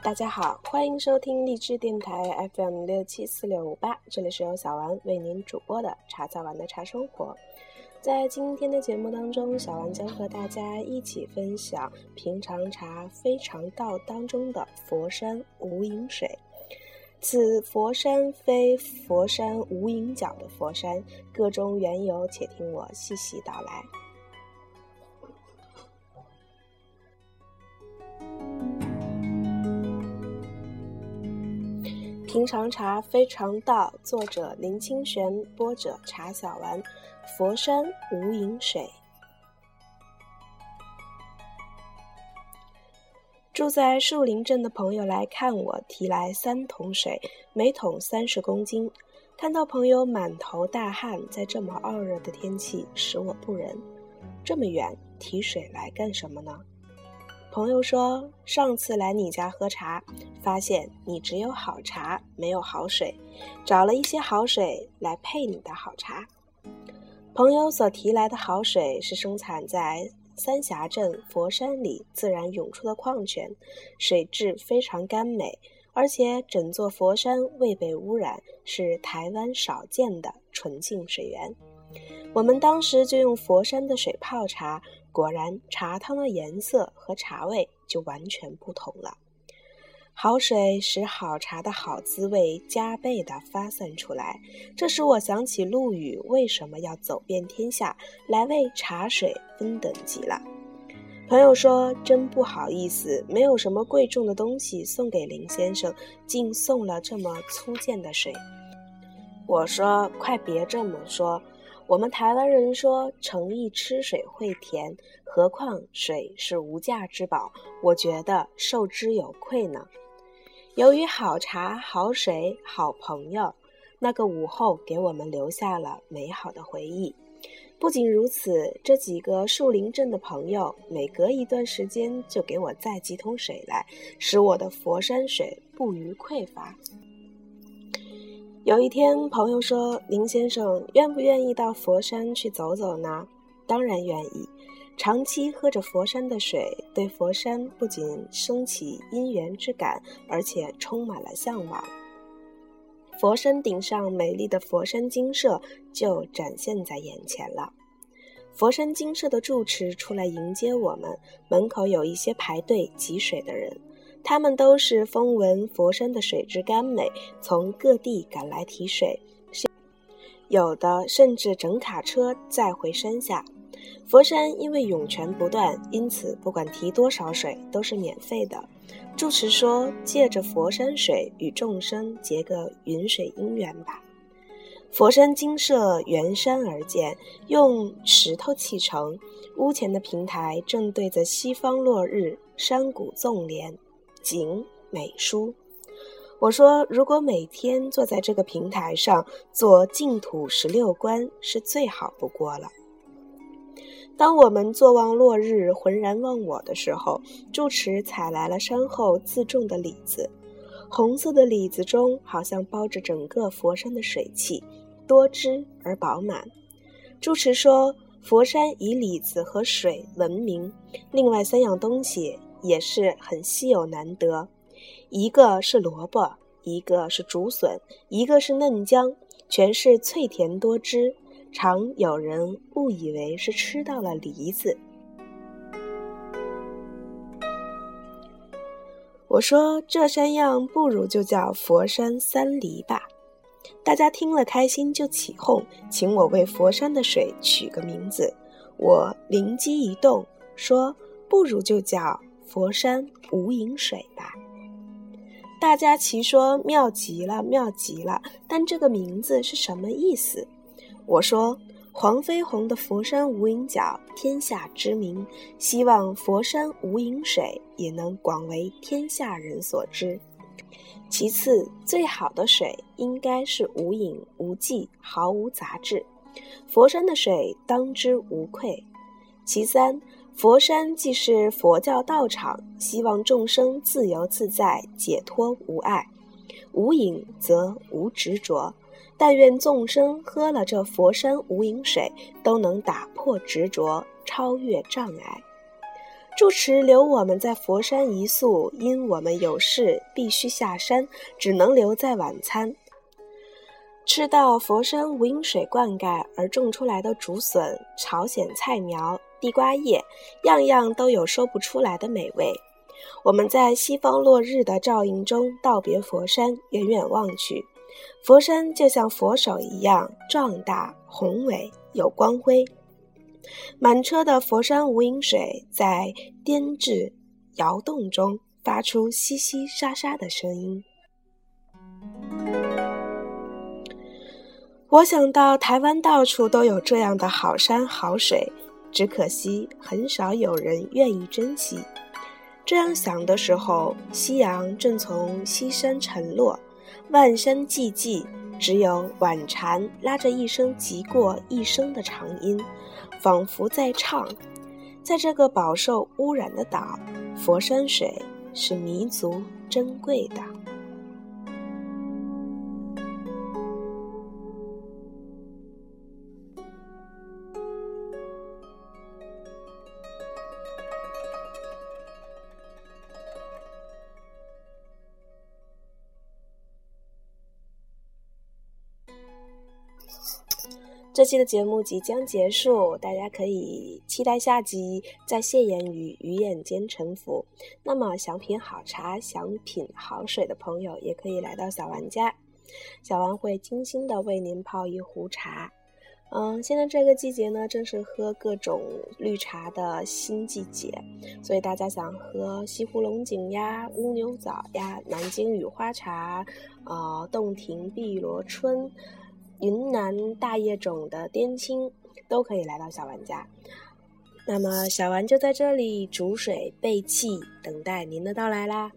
大家好，欢迎收听荔枝电台 FM 六七四六五八，这里是由小丸为您主播的茶早晚的茶生活。在今天的节目当中，小丸将和大家一起分享平常茶非常道当中的佛山无影水。此佛山非佛山无影脚的佛山，各中缘由，且听我细细道来。平常茶非常道，作者林清玄，播者茶小丸。佛山无影水。住在树林镇的朋友来看我，提来三桶水，每桶三十公斤。看到朋友满头大汗，在这么傲热的天气，使我不忍。这么远提水来干什么呢？朋友说：“上次来你家喝茶，发现你只有好茶，没有好水，找了一些好水来配你的好茶。”朋友所提来的好水是生产在三峡镇佛山里自然涌出的矿泉，水质非常甘美，而且整座佛山未被污染，是台湾少见的纯净水源。我们当时就用佛山的水泡茶。果然，茶汤的颜色和茶味就完全不同了。好水使好茶的好滋味加倍的发散出来，这使我想起陆羽为什么要走遍天下来为茶水分等级了。朋友说：“真不好意思，没有什么贵重的东西送给林先生，竟送了这么粗贱的水。”我说：“快别这么说。”我们台湾人说诚意吃水会甜，何况水是无价之宝，我觉得受之有愧呢。由于好茶、好水、好朋友，那个午后给我们留下了美好的回忆。不仅如此，这几个树林镇的朋友，每隔一段时间就给我载几桶水来，使我的佛山水不虞匮乏。有一天，朋友说：“林先生愿不愿意到佛山去走走呢？”当然愿意。长期喝着佛山的水，对佛山不仅升起因缘之感，而且充满了向往。佛山顶上美丽的佛山精舍就展现在眼前了。佛山精舍的住持出来迎接我们，门口有一些排队汲水的人。他们都是风闻佛山的水质甘美，从各地赶来提水，有的甚至整卡车载回山下。佛山因为涌泉不断，因此不管提多少水都是免费的。住持说：“借着佛山水与众生结个云水姻缘吧。”佛山精舍原山而建，用石头砌成，屋前的平台正对着西方落日，山谷纵连。景美书，我说，如果每天坐在这个平台上做净土十六观，是最好不过了。当我们坐望落日，浑然忘我的时候，住持采来了山后自种的李子，红色的李子中好像包着整个佛山的水汽，多汁而饱满。住持说，佛山以李子和水闻名，另外三样东西。也是很稀有难得，一个是萝卜，一个是竹笋，一个是嫩姜，全是脆甜多汁，常有人误以为是吃到了梨子。我说这三样不如就叫佛山三梨吧，大家听了开心就起哄，请我为佛山的水取个名字。我灵机一动，说不如就叫。佛山无影水吧，大家齐说妙极了，妙极了。但这个名字是什么意思？我说黄飞鸿的佛山无影脚天下知名，希望佛山无影水也能广为天下人所知。其次，最好的水应该是无影无迹，毫无杂质。佛山的水当之无愧。其三。佛山既是佛教道场，希望众生自由自在、解脱无碍，无影则无执着。但愿众生喝了这佛山无影水，都能打破执着，超越障碍。住持留我们在佛山一宿，因我们有事必须下山，只能留在晚餐。吃到佛山无影水灌溉而种出来的竹笋、朝鲜菜苗、地瓜叶，样样都有说不出来的美味。我们在西方落日的照映中道别佛山，远远望去，佛山就像佛手一样壮大、宏伟、有光辉。满车的佛山无影水在颠峙、摇动中发出淅淅沙沙的声音。我想到台湾到处都有这样的好山好水，只可惜很少有人愿意珍惜。这样想的时候，夕阳正从西山沉落，万山寂寂，只有晚蝉拉着一声急过一声的长音。仿佛在唱，在这个饱受污染的岛，佛山水是弥足珍贵的。这期的节目即将结束，大家可以期待下集，在谢言语鱼眼间沉浮。那么想品好茶、想品好水的朋友，也可以来到小丸家，小丸会精心的为您泡一壶茶。嗯，现在这个季节呢，正是喝各种绿茶的新季节，所以大家想喝西湖龙井呀、乌牛早呀、南京雨花茶，呃，洞庭碧螺春。云南大叶种的滇青都可以来到小丸家，那么小丸就在这里煮水备气，等待您的到来啦。